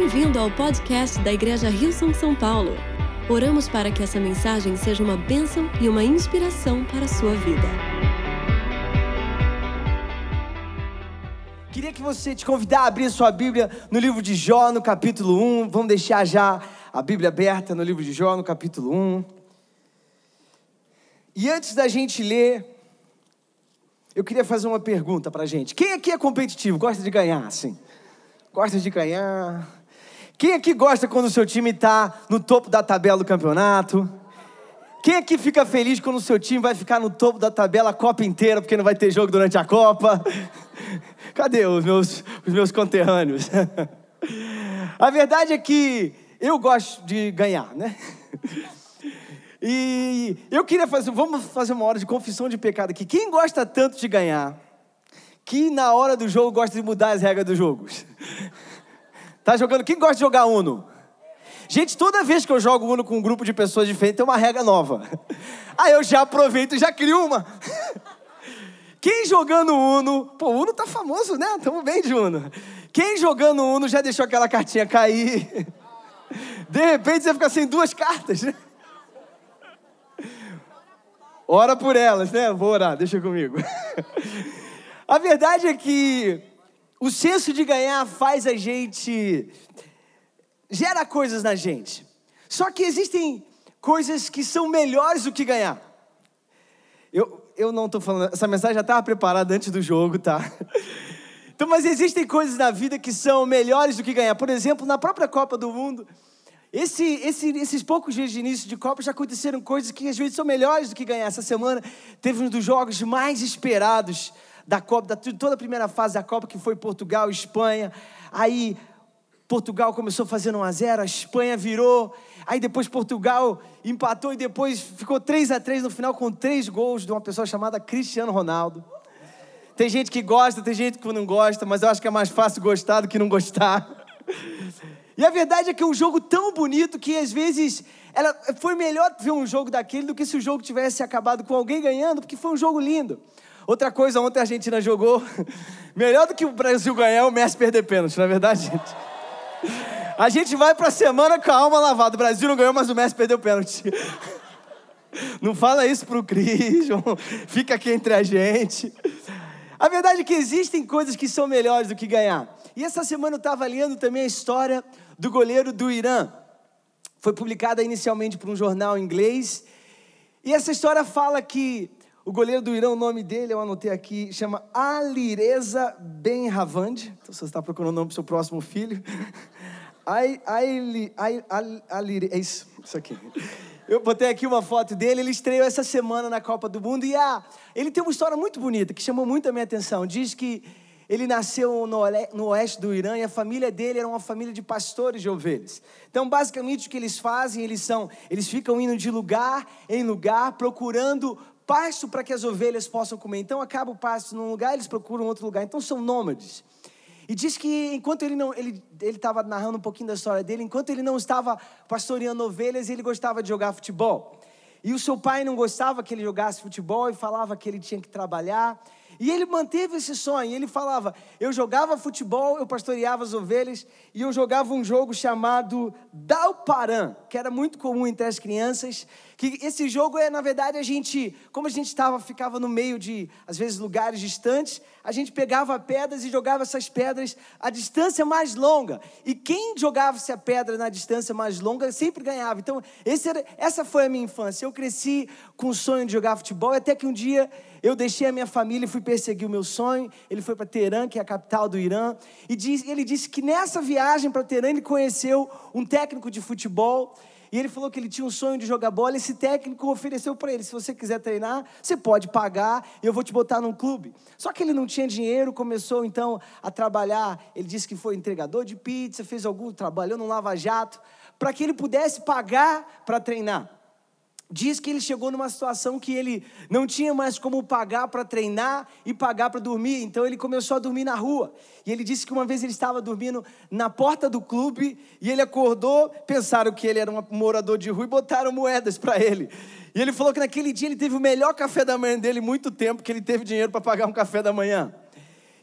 Bem-vindo ao podcast da Igreja Rio São São Paulo. Oramos para que essa mensagem seja uma bênção e uma inspiração para a sua vida. Queria que você te convidar a abrir sua Bíblia no livro de Jó, no capítulo 1. Vamos deixar já a Bíblia aberta no livro de Jó, no capítulo 1. E antes da gente ler, eu queria fazer uma pergunta pra gente. Quem aqui é competitivo, gosta de ganhar, assim? Gosta de ganhar? Quem aqui gosta quando o seu time está no topo da tabela do campeonato? Quem aqui fica feliz quando o seu time vai ficar no topo da tabela a Copa inteira, porque não vai ter jogo durante a Copa? Cadê os meus, os meus conterrâneos? A verdade é que eu gosto de ganhar, né? E eu queria fazer, vamos fazer uma hora de confissão de pecado aqui. Quem gosta tanto de ganhar, que na hora do jogo gosta de mudar as regras dos jogos? Tá jogando? Quem gosta de jogar Uno? Gente, toda vez que eu jogo Uno com um grupo de pessoas diferentes, tem uma regra nova. Aí eu já aproveito e já crio uma. Quem jogando Uno, pô, Uno tá famoso, né? Tamo bem de Uno. Quem jogando Uno já deixou aquela cartinha cair? De repente você fica sem duas cartas? Ora por elas, né? Vou orar, deixa comigo. A verdade é que o senso de ganhar faz a gente. gera coisas na gente. Só que existem coisas que são melhores do que ganhar. Eu, eu não estou falando, essa mensagem já estava preparada antes do jogo, tá? Então, mas existem coisas na vida que são melhores do que ganhar. Por exemplo, na própria Copa do Mundo, esse, esse, esses poucos dias de início de Copa já aconteceram coisas que às vezes são melhores do que ganhar. Essa semana teve um dos jogos mais esperados da Copa, da, toda a primeira fase da Copa, que foi Portugal Espanha. Aí Portugal começou fazendo 1 a 0 a Espanha virou. Aí depois Portugal empatou e depois ficou 3 a 3 no final com três gols de uma pessoa chamada Cristiano Ronaldo. Tem gente que gosta, tem gente que não gosta, mas eu acho que é mais fácil gostar do que não gostar. E a verdade é que é um jogo tão bonito que às vezes ela, foi melhor ver um jogo daquele do que se o jogo tivesse acabado com alguém ganhando, porque foi um jogo lindo. Outra coisa, ontem a Argentina jogou melhor do que o Brasil ganhar, o Messi perder pênalti, não é verdade, gente? A gente vai para a semana com a alma lavada. O Brasil não ganhou, mas o Messi perdeu pênalti. Não fala isso pro Cris, fica aqui entre a gente. A verdade é que existem coisas que são melhores do que ganhar. E essa semana eu estava lendo também a história do goleiro do Irã. Foi publicada inicialmente por um jornal inglês. E essa história fala que o goleiro do Irã, o nome dele, eu anotei aqui, chama Alireza Ben Havand. Então, se você está procurando o nome para o seu próximo filho. Aili, Aili, é isso, isso aqui. Eu botei aqui uma foto dele, ele estreou essa semana na Copa do Mundo e ah, ele tem uma história muito bonita que chamou muito a minha atenção. Diz que ele nasceu no oeste do Irã e a família dele era uma família de pastores de ovelhas. Então, basicamente, o que eles fazem, eles são, eles ficam indo de lugar em lugar procurando pasto para que as ovelhas possam comer. Então, acaba o pasto num lugar, eles procuram outro lugar. Então, são nômades. E diz que enquanto ele não, ele estava narrando um pouquinho da história dele, enquanto ele não estava pastoreando ovelhas, ele gostava de jogar futebol. E o seu pai não gostava que ele jogasse futebol e falava que ele tinha que trabalhar. E ele manteve esse sonho. Ele falava: eu jogava futebol, eu pastoreava as ovelhas e eu jogava um jogo chamado Dalparan, que era muito comum entre as crianças. Que esse jogo é, na verdade, a gente, como a gente estava, ficava no meio de, às vezes, lugares distantes, a gente pegava pedras e jogava essas pedras à distância mais longa. E quem jogava-se a pedra na distância mais longa sempre ganhava. Então, era, essa foi a minha infância. Eu cresci com o sonho de jogar futebol, até que um dia eu deixei a minha família e fui perseguir o meu sonho. Ele foi para Teherã, que é a capital do Irã. E ele disse que nessa viagem para Teherã ele conheceu um técnico de futebol. E ele falou que ele tinha um sonho de jogar bola. Esse técnico ofereceu para ele: se você quiser treinar, você pode pagar, eu vou te botar num clube. Só que ele não tinha dinheiro, começou então a trabalhar. Ele disse que foi entregador de pizza, fez algum, trabalhou num lava-jato, para que ele pudesse pagar para treinar diz que ele chegou numa situação que ele não tinha mais como pagar para treinar e pagar para dormir, então ele começou a dormir na rua. E ele disse que uma vez ele estava dormindo na porta do clube e ele acordou, pensaram que ele era um morador de rua e botaram moedas para ele. E ele falou que naquele dia ele teve o melhor café da manhã dele muito tempo, que ele teve dinheiro para pagar um café da manhã.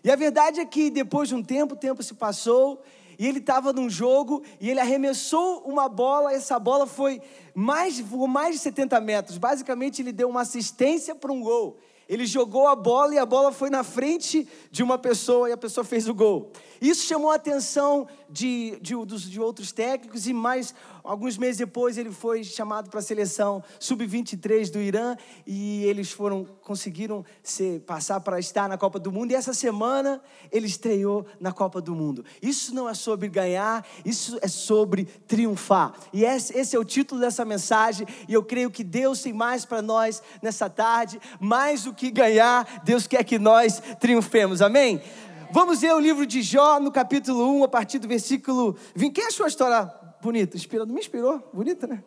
E a verdade é que depois de um tempo, o tempo se passou e ele estava num jogo e ele arremessou uma bola, essa bola foi mais, mais de 70 metros. Basicamente, ele deu uma assistência para um gol. Ele jogou a bola e a bola foi na frente de uma pessoa e a pessoa fez o gol. Isso chamou a atenção de, de, de outros técnicos e mais alguns meses depois ele foi chamado para a seleção sub-23 do Irã e eles foram conseguiram ser, passar para estar na Copa do Mundo e essa semana ele estreou na Copa do Mundo. Isso não é sobre ganhar, isso é sobre triunfar. E esse, esse é o título dessa mensagem e eu creio que Deus tem mais para nós nessa tarde, mais do que ganhar, Deus quer que nós triunfemos. Amém? Vamos ler o livro de Jó no capítulo 1, a partir do versículo 20. Quem achou a história bonita? Inspirado? Me inspirou? Bonita, né?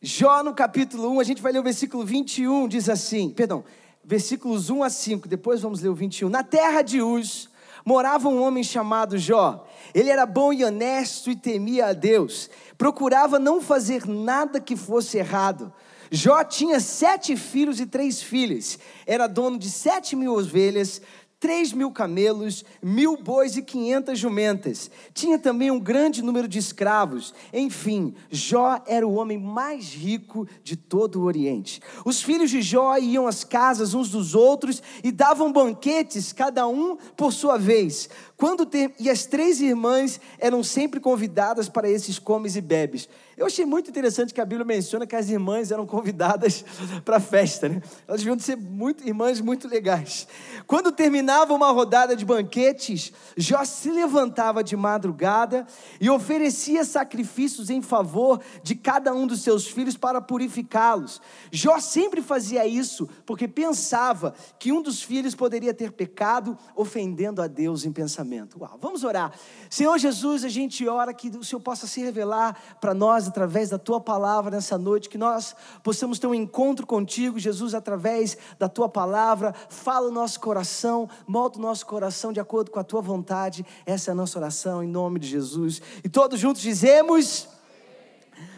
Jó no capítulo 1, a gente vai ler o versículo 21, diz assim, perdão, versículos 1 a 5, depois vamos ler o 21. Na terra de Uz morava um homem chamado Jó. Ele era bom e honesto e temia a Deus. Procurava não fazer nada que fosse errado. Jó tinha sete filhos e três filhas. Era dono de sete mil ovelhas, três mil camelos, mil bois e quinhentas jumentas. Tinha também um grande número de escravos. Enfim, Jó era o homem mais rico de todo o Oriente. Os filhos de Jó iam às casas uns dos outros e davam banquetes, cada um por sua vez. Quando ter... E as três irmãs eram sempre convidadas para esses comes e bebes. Eu achei muito interessante que a Bíblia menciona que as irmãs eram convidadas para a festa, né? Elas deviam ser muito, irmãs muito legais. Quando terminava uma rodada de banquetes, Jó se levantava de madrugada e oferecia sacrifícios em favor de cada um dos seus filhos para purificá-los. Jó sempre fazia isso porque pensava que um dos filhos poderia ter pecado, ofendendo a Deus em pensamento. Uau, vamos orar. Senhor Jesus, a gente ora que o Senhor possa se revelar para nós através da tua palavra nessa noite, que nós possamos ter um encontro contigo, Jesus, através da tua palavra. Fala o nosso coração, molda o nosso coração de acordo com a tua vontade. Essa é a nossa oração em nome de Jesus. E todos juntos dizemos: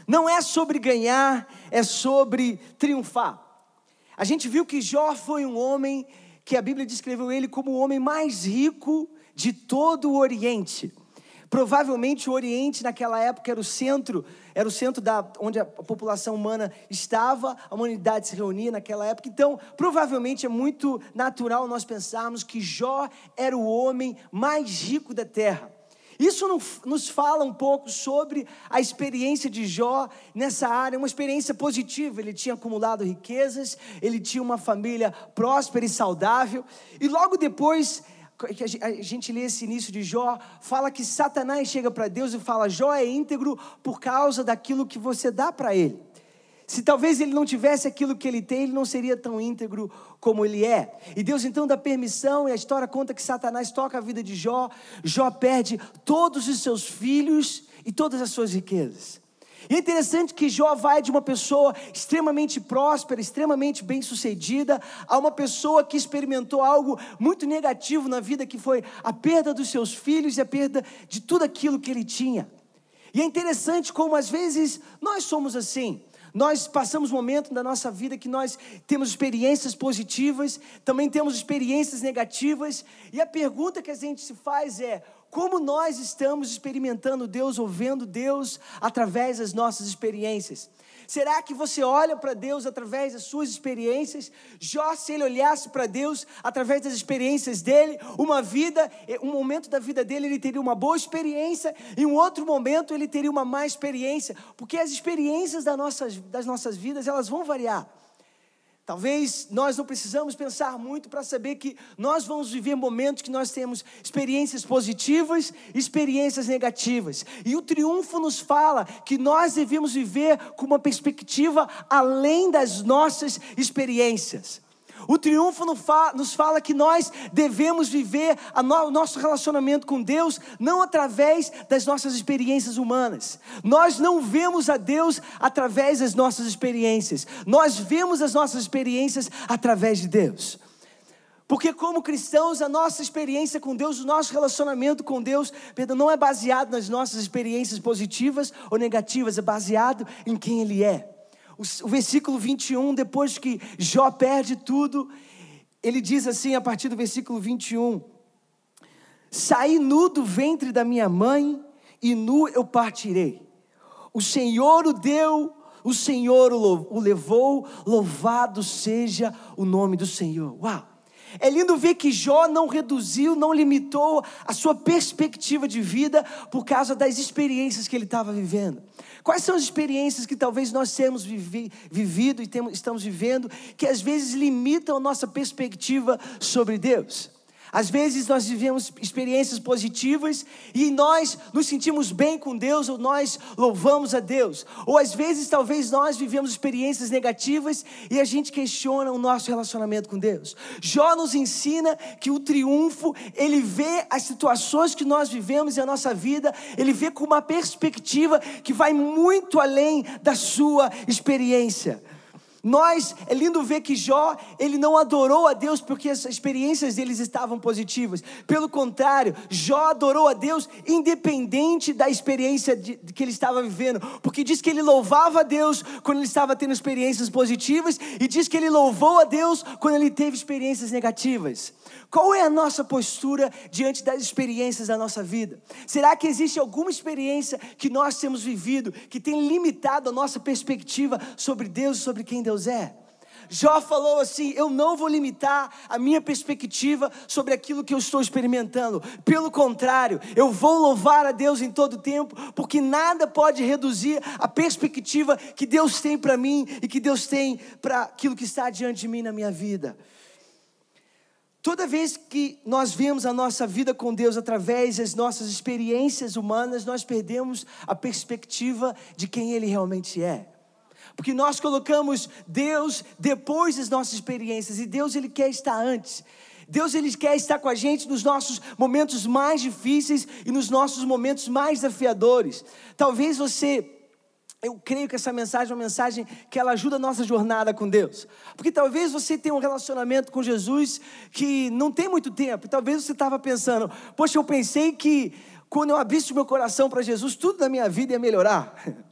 não é sobre ganhar, é sobre triunfar. A gente viu que Jó foi um homem que a Bíblia descreveu ele como o homem mais rico de todo o Oriente. Provavelmente o Oriente naquela época era o centro, era o centro da onde a população humana estava, a humanidade se reunia naquela época. Então, provavelmente é muito natural nós pensarmos que Jó era o homem mais rico da terra. Isso nos fala um pouco sobre a experiência de Jó nessa área, uma experiência positiva. Ele tinha acumulado riquezas, ele tinha uma família próspera e saudável, e logo depois a gente lê esse início de Jó, fala que Satanás chega para Deus e fala: Jó é íntegro por causa daquilo que você dá para ele. Se talvez ele não tivesse aquilo que ele tem, ele não seria tão íntegro como ele é. E Deus então dá permissão, e a história conta que Satanás toca a vida de Jó. Jó perde todos os seus filhos e todas as suas riquezas. E é interessante que Jó vai de uma pessoa extremamente próspera, extremamente bem-sucedida, a uma pessoa que experimentou algo muito negativo na vida, que foi a perda dos seus filhos e a perda de tudo aquilo que ele tinha. E é interessante como às vezes nós somos assim. Nós passamos momentos da nossa vida que nós temos experiências positivas, também temos experiências negativas, e a pergunta que a gente se faz é: como nós estamos experimentando Deus, ouvendo Deus através das nossas experiências? Será que você olha para Deus através das suas experiências? Jó, se ele olhasse para Deus através das experiências dele, uma vida, um momento da vida dele ele teria uma boa experiência, e um outro momento ele teria uma má experiência, porque as experiências das nossas, das nossas vidas elas vão variar. Talvez nós não precisamos pensar muito para saber que nós vamos viver momentos que nós temos experiências positivas, experiências negativas. E o triunfo nos fala que nós devemos viver com uma perspectiva além das nossas experiências. O triunfo nos fala que nós devemos viver o nosso relacionamento com Deus não através das nossas experiências humanas. Nós não vemos a Deus através das nossas experiências. Nós vemos as nossas experiências através de Deus. Porque, como cristãos, a nossa experiência com Deus, o nosso relacionamento com Deus, não é baseado nas nossas experiências positivas ou negativas, é baseado em quem Ele é o, versículo 21, depois que Jó perde tudo, ele diz assim a partir do versículo 21: Saí nu do ventre da minha mãe e nu eu partirei. O Senhor o deu, o Senhor o levou, louvado seja o nome do Senhor. Uau! É lindo ver que Jó não reduziu, não limitou a sua perspectiva de vida por causa das experiências que ele estava vivendo. Quais são as experiências que talvez nós temos vivi, vivido e temos, estamos vivendo que às vezes limitam a nossa perspectiva sobre Deus? Às vezes nós vivemos experiências positivas e nós nos sentimos bem com Deus ou nós louvamos a Deus. Ou às vezes talvez nós vivemos experiências negativas e a gente questiona o nosso relacionamento com Deus. Jó nos ensina que o triunfo, ele vê as situações que nós vivemos em a nossa vida, ele vê com uma perspectiva que vai muito além da sua experiência. Nós, é lindo ver que Jó, ele não adorou a Deus porque as experiências deles estavam positivas. Pelo contrário, Jó adorou a Deus independente da experiência de, que ele estava vivendo. Porque diz que ele louvava a Deus quando ele estava tendo experiências positivas e diz que ele louvou a Deus quando ele teve experiências negativas. Qual é a nossa postura diante das experiências da nossa vida? Será que existe alguma experiência que nós temos vivido que tem limitado a nossa perspectiva sobre Deus e sobre quem Deus é? Jó falou assim: Eu não vou limitar a minha perspectiva sobre aquilo que eu estou experimentando. Pelo contrário, eu vou louvar a Deus em todo tempo, porque nada pode reduzir a perspectiva que Deus tem para mim e que Deus tem para aquilo que está diante de mim na minha vida. Toda vez que nós vemos a nossa vida com Deus através das nossas experiências humanas, nós perdemos a perspectiva de quem Ele realmente é. Porque nós colocamos Deus depois das nossas experiências e Deus Ele quer estar antes. Deus ele quer estar com a gente nos nossos momentos mais difíceis e nos nossos momentos mais desafiadores. Talvez você eu creio que essa mensagem é uma mensagem que ela ajuda a nossa jornada com Deus. Porque talvez você tenha um relacionamento com Jesus que não tem muito tempo. E talvez você estava pensando, poxa, eu pensei que quando eu abrisse o meu coração para Jesus, tudo na minha vida ia melhorar.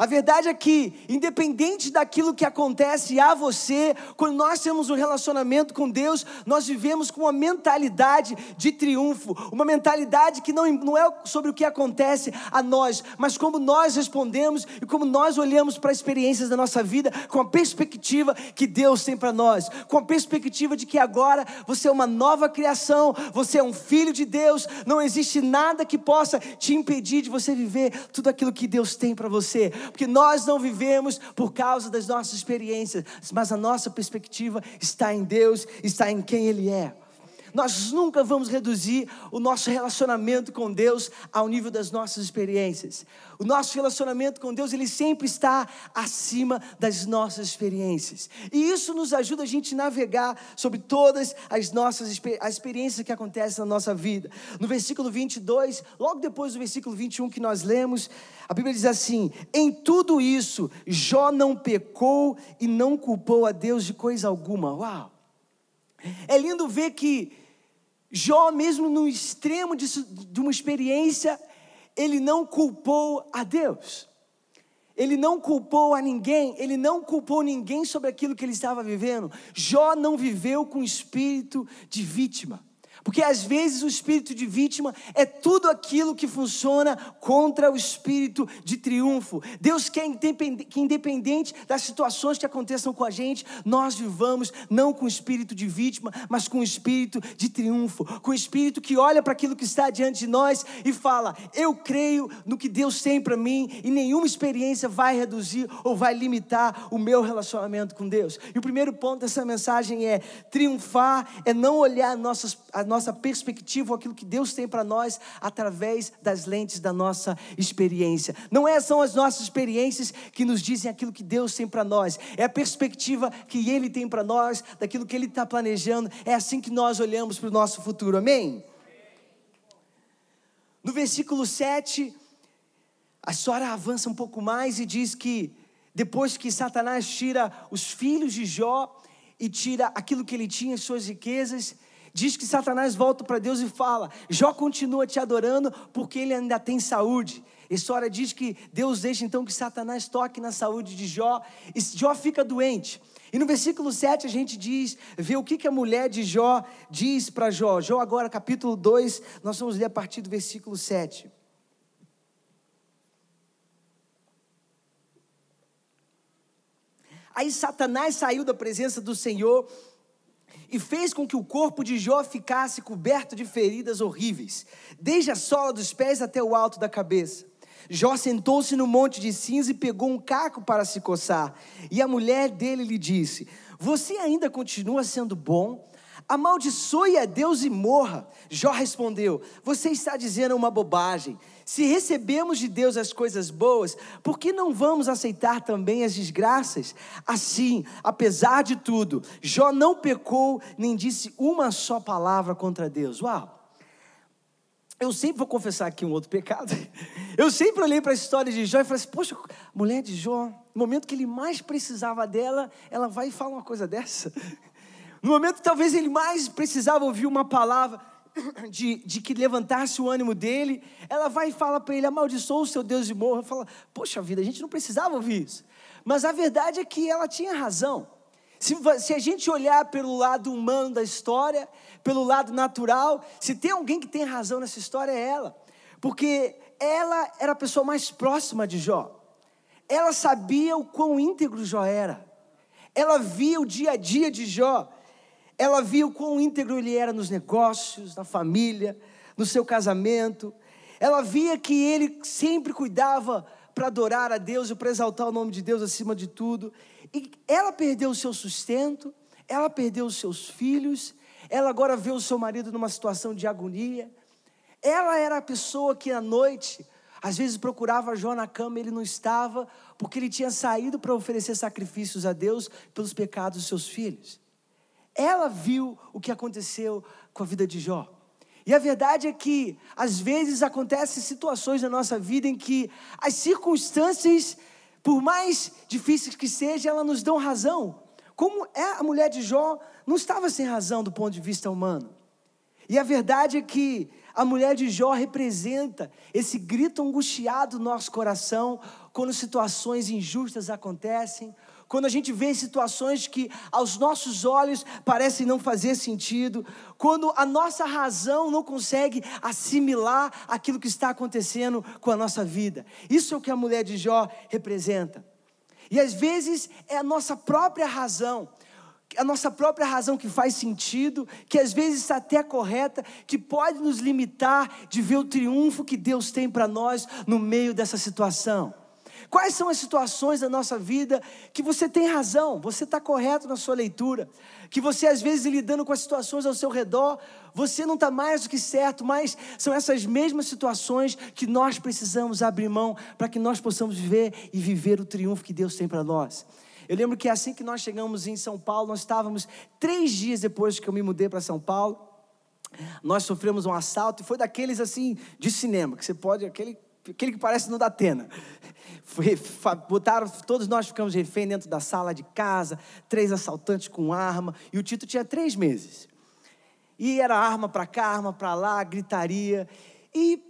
A verdade é que, independente daquilo que acontece a você, quando nós temos um relacionamento com Deus, nós vivemos com uma mentalidade de triunfo, uma mentalidade que não, não é sobre o que acontece a nós, mas como nós respondemos e como nós olhamos para as experiências da nossa vida com a perspectiva que Deus tem para nós, com a perspectiva de que agora você é uma nova criação, você é um filho de Deus, não existe nada que possa te impedir de você viver tudo aquilo que Deus tem para você porque nós não vivemos por causa das nossas experiências, mas a nossa perspectiva está em Deus, está em quem Ele é. Nós nunca vamos reduzir o nosso relacionamento com Deus ao nível das nossas experiências. O nosso relacionamento com Deus, ele sempre está acima das nossas experiências. E isso nos ajuda a gente navegar sobre todas as nossas as experiências que acontecem na nossa vida. No versículo 22, logo depois do versículo 21 que nós lemos, a Bíblia diz assim: Em tudo isso, Jó não pecou e não culpou a Deus de coisa alguma. Uau! É lindo ver que Jó, mesmo no extremo de, de uma experiência, ele não culpou a Deus. Ele não culpou a ninguém, ele não culpou ninguém sobre aquilo que ele estava vivendo. Jó não viveu com espírito de vítima. Porque às vezes o espírito de vítima é tudo aquilo que funciona contra o espírito de triunfo. Deus quer que, independente das situações que aconteçam com a gente, nós vivamos não com o espírito de vítima, mas com o espírito de triunfo. Com o espírito que olha para aquilo que está diante de nós e fala: Eu creio no que Deus tem para mim e nenhuma experiência vai reduzir ou vai limitar o meu relacionamento com Deus. E o primeiro ponto dessa mensagem é: triunfar é não olhar nossas, as nossa perspectiva, aquilo que Deus tem para nós através das lentes da nossa experiência. Não é, são as nossas experiências que nos dizem aquilo que Deus tem para nós, é a perspectiva que Ele tem para nós, daquilo que Ele está planejando. É assim que nós olhamos para o nosso futuro, amém? No versículo 7, a história avança um pouco mais e diz que depois que Satanás tira os filhos de Jó e tira aquilo que ele tinha, suas riquezas, Diz que Satanás volta para Deus e fala: Jó continua te adorando porque ele ainda tem saúde. A história diz que Deus deixa então que Satanás toque na saúde de Jó, e Jó fica doente. E no versículo 7 a gente diz, vê o que, que a mulher de Jó diz para Jó. Jó, agora, capítulo 2, nós vamos ler a partir do versículo 7. Aí Satanás saiu da presença do Senhor e fez com que o corpo de Jó ficasse coberto de feridas horríveis, desde a sola dos pés até o alto da cabeça. Jó sentou-se no monte de cinza e pegou um caco para se coçar. E a mulher dele lhe disse: Você ainda continua sendo bom? Amaldiçoe a Deus e morra. Jó respondeu: Você está dizendo uma bobagem. Se recebemos de Deus as coisas boas, por que não vamos aceitar também as desgraças? Assim, apesar de tudo, Jó não pecou nem disse uma só palavra contra Deus. Uau! Eu sempre vou confessar aqui um outro pecado. Eu sempre olhei para a história de Jó e falei assim: Poxa, mulher de Jó, no momento que ele mais precisava dela, ela vai e fala uma coisa dessa. No momento que talvez ele mais precisava ouvir uma palavra, de, de que levantasse o ânimo dele, ela vai e fala para ele: amaldiçoa o seu Deus e morra. Fala, poxa vida, a gente não precisava ouvir isso. Mas a verdade é que ela tinha razão. Se, se, a gente olhar pelo lado humano da história, pelo lado natural, se tem alguém que tem razão nessa história é ela. Porque ela era a pessoa mais próxima de Jó. Ela sabia o quão íntegro Jó era. Ela via o dia a dia de Jó. Ela viu quão íntegro ele era nos negócios, na família, no seu casamento. Ela via que ele sempre cuidava para adorar a Deus e para exaltar o nome de Deus acima de tudo. E ela perdeu o seu sustento, ela perdeu os seus filhos, ela agora vê o seu marido numa situação de agonia. Ela era a pessoa que à noite, às vezes procurava Jó na cama, ele não estava, porque ele tinha saído para oferecer sacrifícios a Deus pelos pecados dos seus filhos. Ela viu o que aconteceu com a vida de Jó. E a verdade é que, às vezes, acontecem situações na nossa vida em que as circunstâncias, por mais difíceis que sejam, elas nos dão razão. Como é a mulher de Jó, não estava sem razão do ponto de vista humano. E a verdade é que a mulher de Jó representa esse grito angustiado no nosso coração quando situações injustas acontecem, quando a gente vê situações que aos nossos olhos parecem não fazer sentido, quando a nossa razão não consegue assimilar aquilo que está acontecendo com a nossa vida. Isso é o que a mulher de Jó representa. E às vezes é a nossa própria razão, a nossa própria razão que faz sentido, que às vezes está até correta, que pode nos limitar de ver o triunfo que Deus tem para nós no meio dessa situação. Quais são as situações da nossa vida que você tem razão, você está correto na sua leitura, que você às vezes lidando com as situações ao seu redor, você não está mais do que certo, mas são essas mesmas situações que nós precisamos abrir mão para que nós possamos viver e viver o triunfo que Deus tem para nós. Eu lembro que assim que nós chegamos em São Paulo, nós estávamos três dias depois que eu me mudei para São Paulo, nós sofremos um assalto e foi daqueles assim de cinema, que você pode, aquele aquele que parece no Datena. Foi, botaram, todos nós ficamos refém dentro da sala de casa, três assaltantes com arma, e o Tito tinha três meses. E era arma para cá, arma para lá, gritaria. E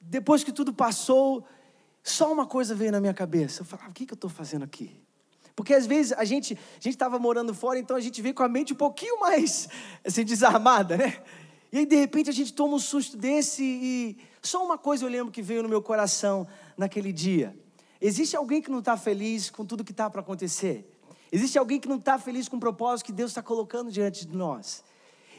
depois que tudo passou, só uma coisa veio na minha cabeça. Eu falava, o que, que eu estou fazendo aqui? Porque às vezes a gente a gente estava morando fora, então a gente veio com a mente um pouquinho mais assim, desarmada, né? E aí de repente a gente toma um susto desse e só uma coisa eu lembro que veio no meu coração naquele dia. Existe alguém que não está feliz com tudo que está para acontecer? Existe alguém que não está feliz com o propósito que Deus está colocando diante de nós?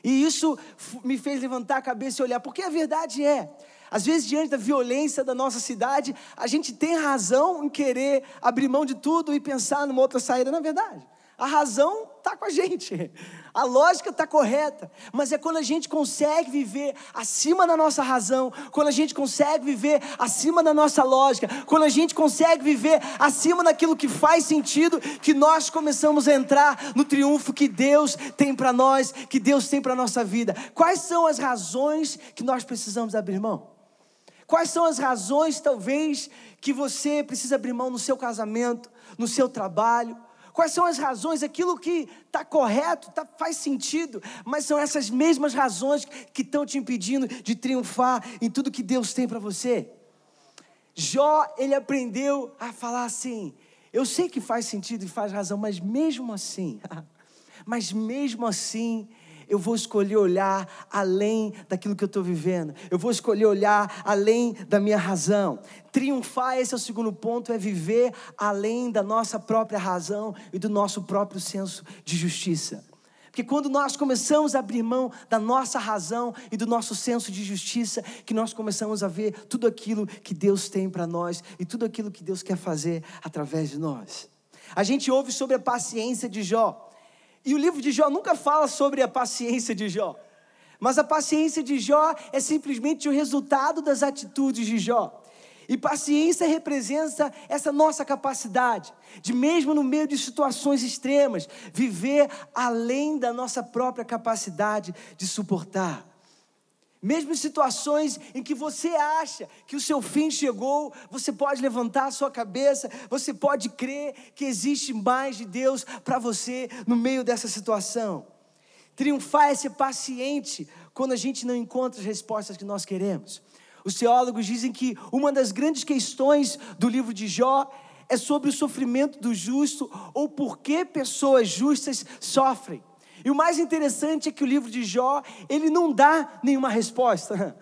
E isso me fez levantar a cabeça e olhar, porque a verdade é, às vezes, diante da violência da nossa cidade, a gente tem razão em querer abrir mão de tudo e pensar numa outra saída, não é verdade? A razão está com a gente, a lógica está correta, mas é quando a gente consegue viver acima da nossa razão, quando a gente consegue viver acima da nossa lógica, quando a gente consegue viver acima daquilo que faz sentido, que nós começamos a entrar no triunfo que Deus tem para nós, que Deus tem para a nossa vida. Quais são as razões que nós precisamos abrir mão? Quais são as razões, talvez, que você precisa abrir mão no seu casamento, no seu trabalho? Quais são as razões? Aquilo que está correto, tá, faz sentido, mas são essas mesmas razões que estão te impedindo de triunfar em tudo que Deus tem para você. Jó, ele aprendeu a falar assim: eu sei que faz sentido e faz razão, mas mesmo assim, mas mesmo assim, eu vou escolher olhar além daquilo que eu estou vivendo. Eu vou escolher olhar além da minha razão. Triunfar, esse é o segundo ponto, é viver além da nossa própria razão e do nosso próprio senso de justiça. Porque quando nós começamos a abrir mão da nossa razão e do nosso senso de justiça, que nós começamos a ver tudo aquilo que Deus tem para nós e tudo aquilo que Deus quer fazer através de nós. A gente ouve sobre a paciência de Jó. E o livro de Jó nunca fala sobre a paciência de Jó. Mas a paciência de Jó é simplesmente o resultado das atitudes de Jó. E paciência representa essa nossa capacidade de, mesmo no meio de situações extremas, viver além da nossa própria capacidade de suportar. Mesmo em situações em que você acha que o seu fim chegou, você pode levantar a sua cabeça, você pode crer que existe mais de Deus para você no meio dessa situação. Triunfar é ser paciente quando a gente não encontra as respostas que nós queremos. Os teólogos dizem que uma das grandes questões do livro de Jó é sobre o sofrimento do justo ou por que pessoas justas sofrem. E o mais interessante é que o livro de Jó, ele não dá nenhuma resposta.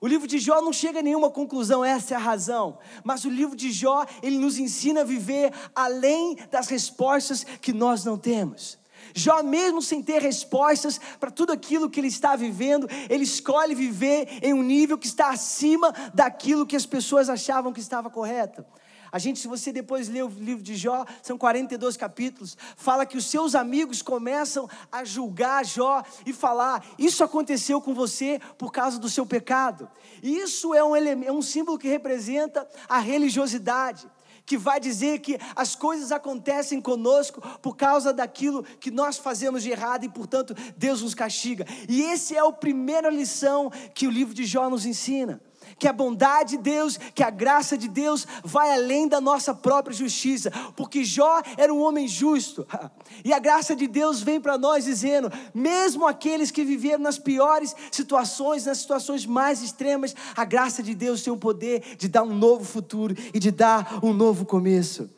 O livro de Jó não chega a nenhuma conclusão, essa é a razão. Mas o livro de Jó, ele nos ensina a viver além das respostas que nós não temos. Jó, mesmo sem ter respostas para tudo aquilo que ele está vivendo, ele escolhe viver em um nível que está acima daquilo que as pessoas achavam que estava correto. A gente, se você depois ler o livro de Jó, são 42 capítulos, fala que os seus amigos começam a julgar Jó e falar: Isso aconteceu com você por causa do seu pecado. E isso é um, é um símbolo que representa a religiosidade que vai dizer que as coisas acontecem conosco por causa daquilo que nós fazemos de errado e, portanto, Deus nos castiga. E esse é a primeira lição que o livro de Jó nos ensina que a bondade de Deus, que a graça de Deus vai além da nossa própria justiça, porque Jó era um homem justo, e a graça de Deus vem para nós dizendo: mesmo aqueles que viveram nas piores situações, nas situações mais extremas, a graça de Deus tem o poder de dar um novo futuro e de dar um novo começo.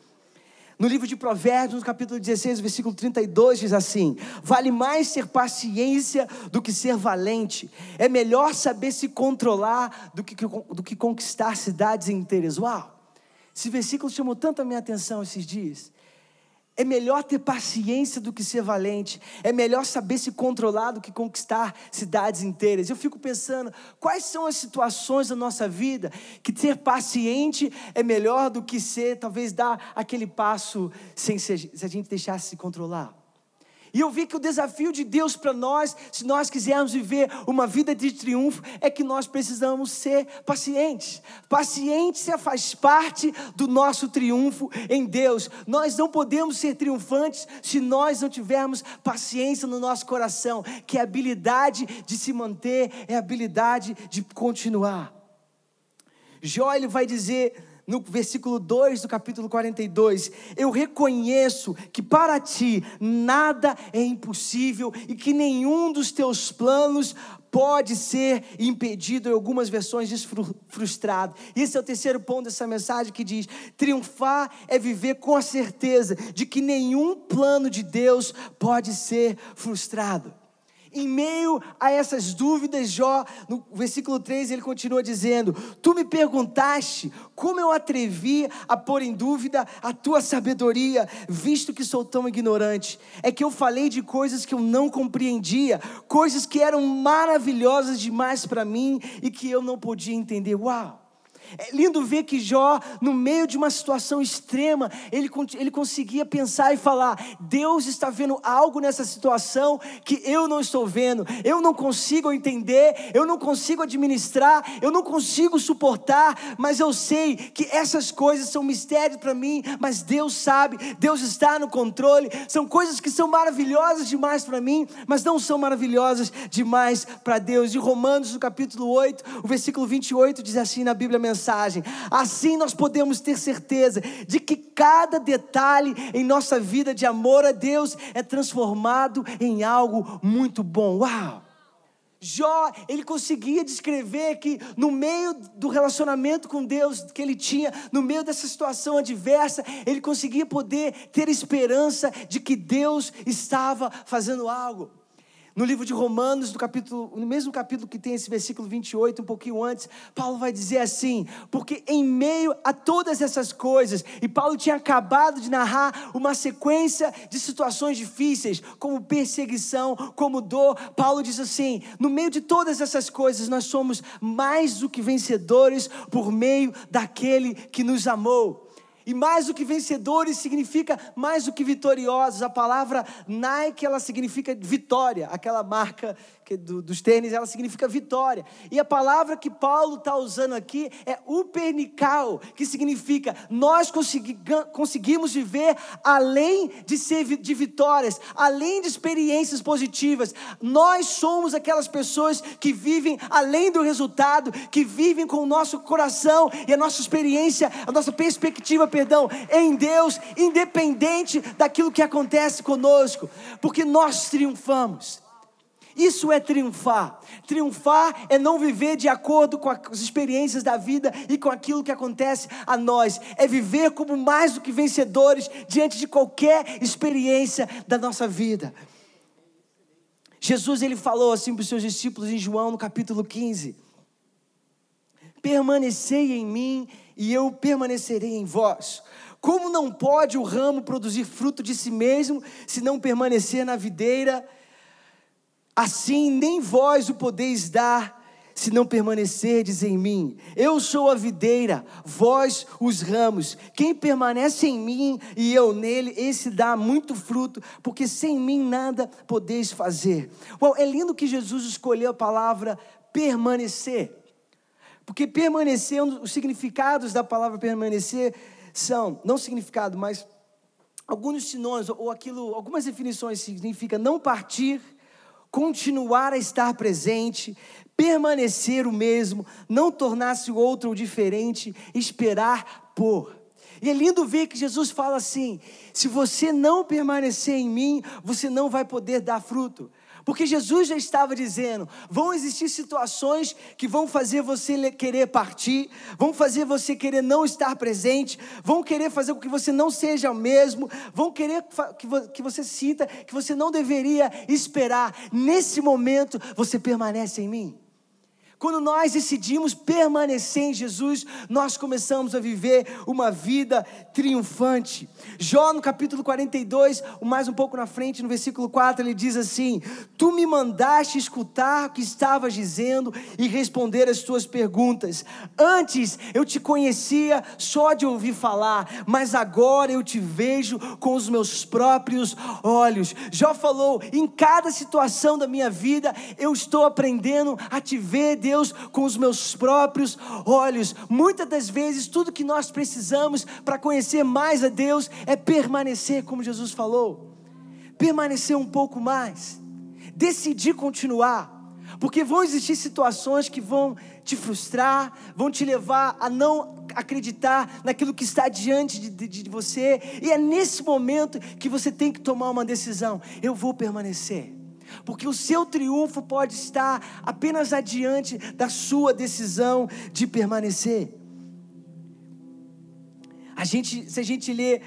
No livro de Provérbios, no capítulo 16, versículo 32, diz assim: Vale mais ter paciência do que ser valente. É melhor saber se controlar do que, do que conquistar cidades inteiras. Uau! Esse versículo chamou tanto a minha atenção esses dias. É melhor ter paciência do que ser valente. É melhor saber se controlar do que conquistar cidades inteiras. Eu fico pensando, quais são as situações da nossa vida que ter paciente é melhor do que ser, talvez, dar aquele passo sem se a gente deixasse se controlar? E eu vi que o desafio de Deus para nós, se nós quisermos viver uma vida de triunfo, é que nós precisamos ser pacientes. Paciência faz parte do nosso triunfo em Deus. Nós não podemos ser triunfantes se nós não tivermos paciência no nosso coração, que é habilidade de se manter, é habilidade de continuar. Jó ele vai dizer no versículo 2 do capítulo 42, eu reconheço que para ti nada é impossível e que nenhum dos teus planos pode ser impedido, em algumas versões diz frustrado. Esse é o terceiro ponto dessa mensagem que diz: triunfar é viver com a certeza de que nenhum plano de Deus pode ser frustrado. Em meio a essas dúvidas, Jó, no versículo 3, ele continua dizendo: Tu me perguntaste como eu atrevi a pôr em dúvida a tua sabedoria, visto que sou tão ignorante. É que eu falei de coisas que eu não compreendia, coisas que eram maravilhosas demais para mim e que eu não podia entender. Uau! É lindo ver que Jó, no meio de uma situação extrema, ele, ele conseguia pensar e falar: Deus está vendo algo nessa situação que eu não estou vendo, eu não consigo entender, eu não consigo administrar, eu não consigo suportar, mas eu sei que essas coisas são mistérios para mim, mas Deus sabe, Deus está no controle, são coisas que são maravilhosas demais para mim, mas não são maravilhosas demais para Deus. De Romanos, no capítulo 8, o versículo 28 diz assim na Bíblia mensagem mensagem. Assim nós podemos ter certeza de que cada detalhe em nossa vida de amor a Deus é transformado em algo muito bom. Uau! Jó, ele conseguia descrever que no meio do relacionamento com Deus que ele tinha, no meio dessa situação adversa, ele conseguia poder ter esperança de que Deus estava fazendo algo. No livro de Romanos, no, capítulo, no mesmo capítulo que tem esse versículo 28, um pouquinho antes, Paulo vai dizer assim: porque em meio a todas essas coisas, e Paulo tinha acabado de narrar uma sequência de situações difíceis, como perseguição, como dor, Paulo diz assim: no meio de todas essas coisas, nós somos mais do que vencedores por meio daquele que nos amou. E mais do que vencedores significa mais do que vitoriosos. A palavra Nike ela significa vitória, aquela marca do, dos tênis, ela significa vitória. E a palavra que Paulo está usando aqui é upernical, que significa nós consegui, conseguimos viver além de ser de vitórias, além de experiências positivas. Nós somos aquelas pessoas que vivem além do resultado, que vivem com o nosso coração e a nossa experiência, a nossa perspectiva, perdão, em Deus, independente daquilo que acontece conosco, porque nós triunfamos. Isso é triunfar. Triunfar é não viver de acordo com as experiências da vida e com aquilo que acontece a nós. É viver como mais do que vencedores diante de qualquer experiência da nossa vida. Jesus ele falou assim para os seus discípulos em João no capítulo 15: Permanecei em mim e eu permanecerei em vós. Como não pode o ramo produzir fruto de si mesmo se não permanecer na videira? Assim nem vós o podeis dar, se não permanecerdes em mim. Eu sou a videira, vós os ramos. Quem permanece em mim e eu nele, esse dá muito fruto, porque sem mim nada podeis fazer. Bom, é lindo que Jesus escolheu a palavra permanecer. Porque permanecer, os significados da palavra permanecer são, não significado, mas alguns sinônimos, ou aquilo, algumas definições significa não partir, continuar a estar presente, permanecer o mesmo, não tornar-se outro ou diferente, esperar por. E é lindo ver que Jesus fala assim: se você não permanecer em mim, você não vai poder dar fruto. Porque Jesus já estava dizendo: vão existir situações que vão fazer você querer partir, vão fazer você querer não estar presente, vão querer fazer com que você não seja o mesmo, vão querer que você sinta que você não deveria esperar. Nesse momento, você permanece em mim. Quando nós decidimos permanecer em Jesus, nós começamos a viver uma vida triunfante. Jó, no capítulo 42, mais um pouco na frente, no versículo 4, ele diz assim: Tu me mandaste escutar o que estavas dizendo e responder as tuas perguntas. Antes eu te conhecia só de ouvir falar, mas agora eu te vejo com os meus próprios olhos. Jó falou: Em cada situação da minha vida, eu estou aprendendo a te ver, Deus com os meus próprios olhos. Muitas das vezes, tudo que nós precisamos para conhecer mais a Deus é permanecer, como Jesus falou, permanecer um pouco mais, decidir continuar. Porque vão existir situações que vão te frustrar, vão te levar a não acreditar naquilo que está diante de, de, de, você, e é nesse momento que você tem que tomar uma decisão: eu vou permanecer porque o seu triunfo pode estar apenas adiante da sua decisão de permanecer. A gente, se a gente ler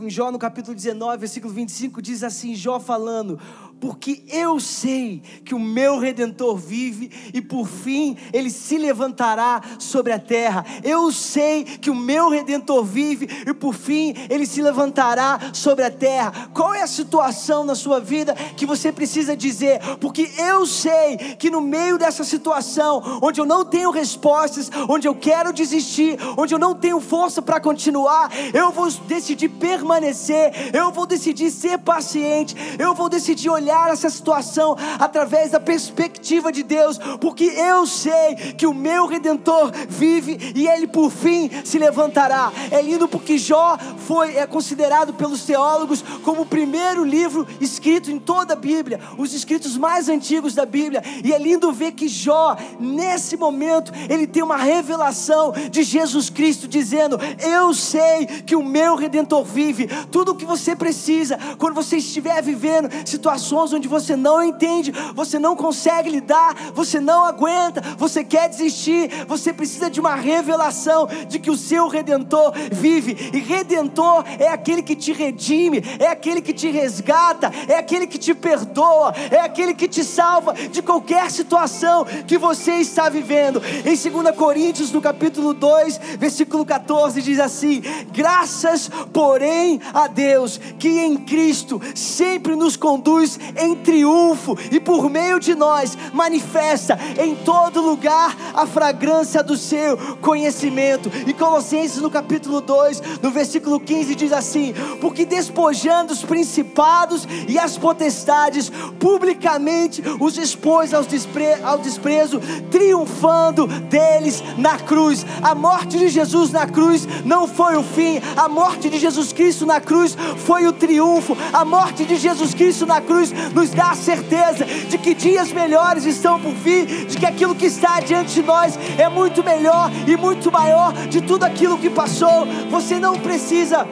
em Jó no capítulo 19, versículo 25, diz assim: Jó falando: porque eu sei que o meu redentor vive e por fim ele se levantará sobre a terra. Eu sei que o meu redentor vive e por fim ele se levantará sobre a terra. Qual é a situação na sua vida que você precisa dizer? Porque eu sei que no meio dessa situação, onde eu não tenho respostas, onde eu quero desistir, onde eu não tenho força para continuar, eu vou decidir permanecer, eu vou decidir ser paciente, eu vou decidir olhar olhar essa situação através da perspectiva de Deus, porque eu sei que o meu redentor vive e ele por fim se levantará. É lindo porque Jó foi é considerado pelos teólogos como o primeiro livro escrito em toda a Bíblia, os escritos mais antigos da Bíblia. E é lindo ver que Jó, nesse momento, ele tem uma revelação de Jesus Cristo dizendo: "Eu sei que o meu redentor vive". Tudo o que você precisa quando você estiver vivendo situações situações onde você não entende, você não consegue lidar, você não aguenta, você quer desistir, você precisa de uma revelação de que o seu redentor vive. E redentor é aquele que te redime, é aquele que te resgata, é aquele que te perdoa, é aquele que te salva de qualquer situação que você está vivendo. Em 2 Coríntios, no capítulo 2, versículo 14, diz assim: Graças, porém, a Deus, que em Cristo sempre nos conduz em triunfo e por meio de nós manifesta em todo lugar a fragrância do seu conhecimento. E Colossenses, no capítulo 2, no versículo 15, diz assim: Porque despojando os principados e as potestades, publicamente os expôs ao, despre ao desprezo, triunfando deles na cruz. A morte de Jesus na cruz não foi o fim, a morte de Jesus Cristo na cruz foi o triunfo. A morte de Jesus Cristo na cruz nos dá a certeza de que dias melhores estão por vir, de que aquilo que está diante de nós é muito melhor e muito maior de tudo aquilo que passou. Você não precisa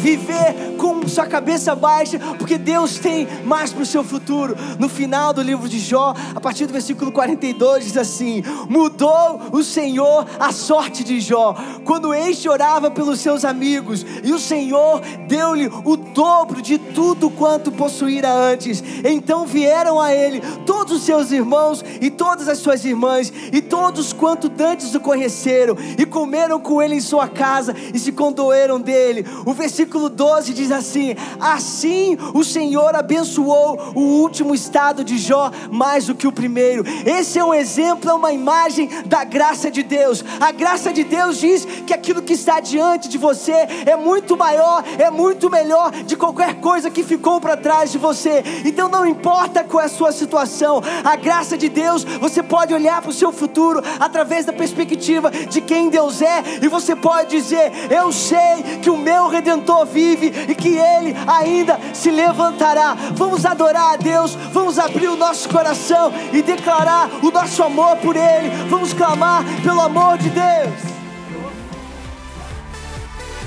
viver com sua cabeça baixa, porque Deus tem mais para o seu futuro. No final do livro de Jó, a partir do versículo 42, diz assim: Mudou o Senhor a sorte de Jó, quando este orava pelos seus amigos, e o Senhor deu-lhe o dobro de tudo quanto possuíra antes. Então vieram a ele todos os seus irmãos e todas as suas irmãs, e todos quanto dantes o conheceram, e comeram com ele em sua casa, e se condoeram dele. O versículo 12 diz assim: Assim o Senhor abençoou o último estado de Jó mais do que o primeiro. Esse é um exemplo, é uma imagem da graça de Deus. A graça de Deus diz que aquilo que está diante de você é muito maior, é muito melhor de qualquer coisa que ficou para trás de você. Então não importa qual é a sua situação, a graça de Deus, você pode olhar para o seu futuro através da perspectiva de quem Deus é, e você pode dizer: Eu sei que o meu redentor vive e que Ele ainda se levantará. Vamos adorar a Deus, vamos abrir o nosso coração e declarar o nosso amor por Ele. Vamos clamar pelo amor de Deus.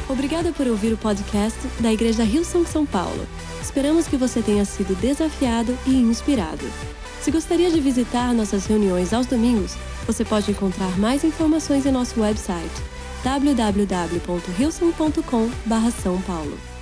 Obrigada por ouvir o podcast da Igreja Rio São São Paulo. Esperamos que você tenha sido desafiado e inspirado. Se gostaria de visitar nossas reuniões aos domingos, você pode encontrar mais informações em nosso website www.rilson.com/são paulo.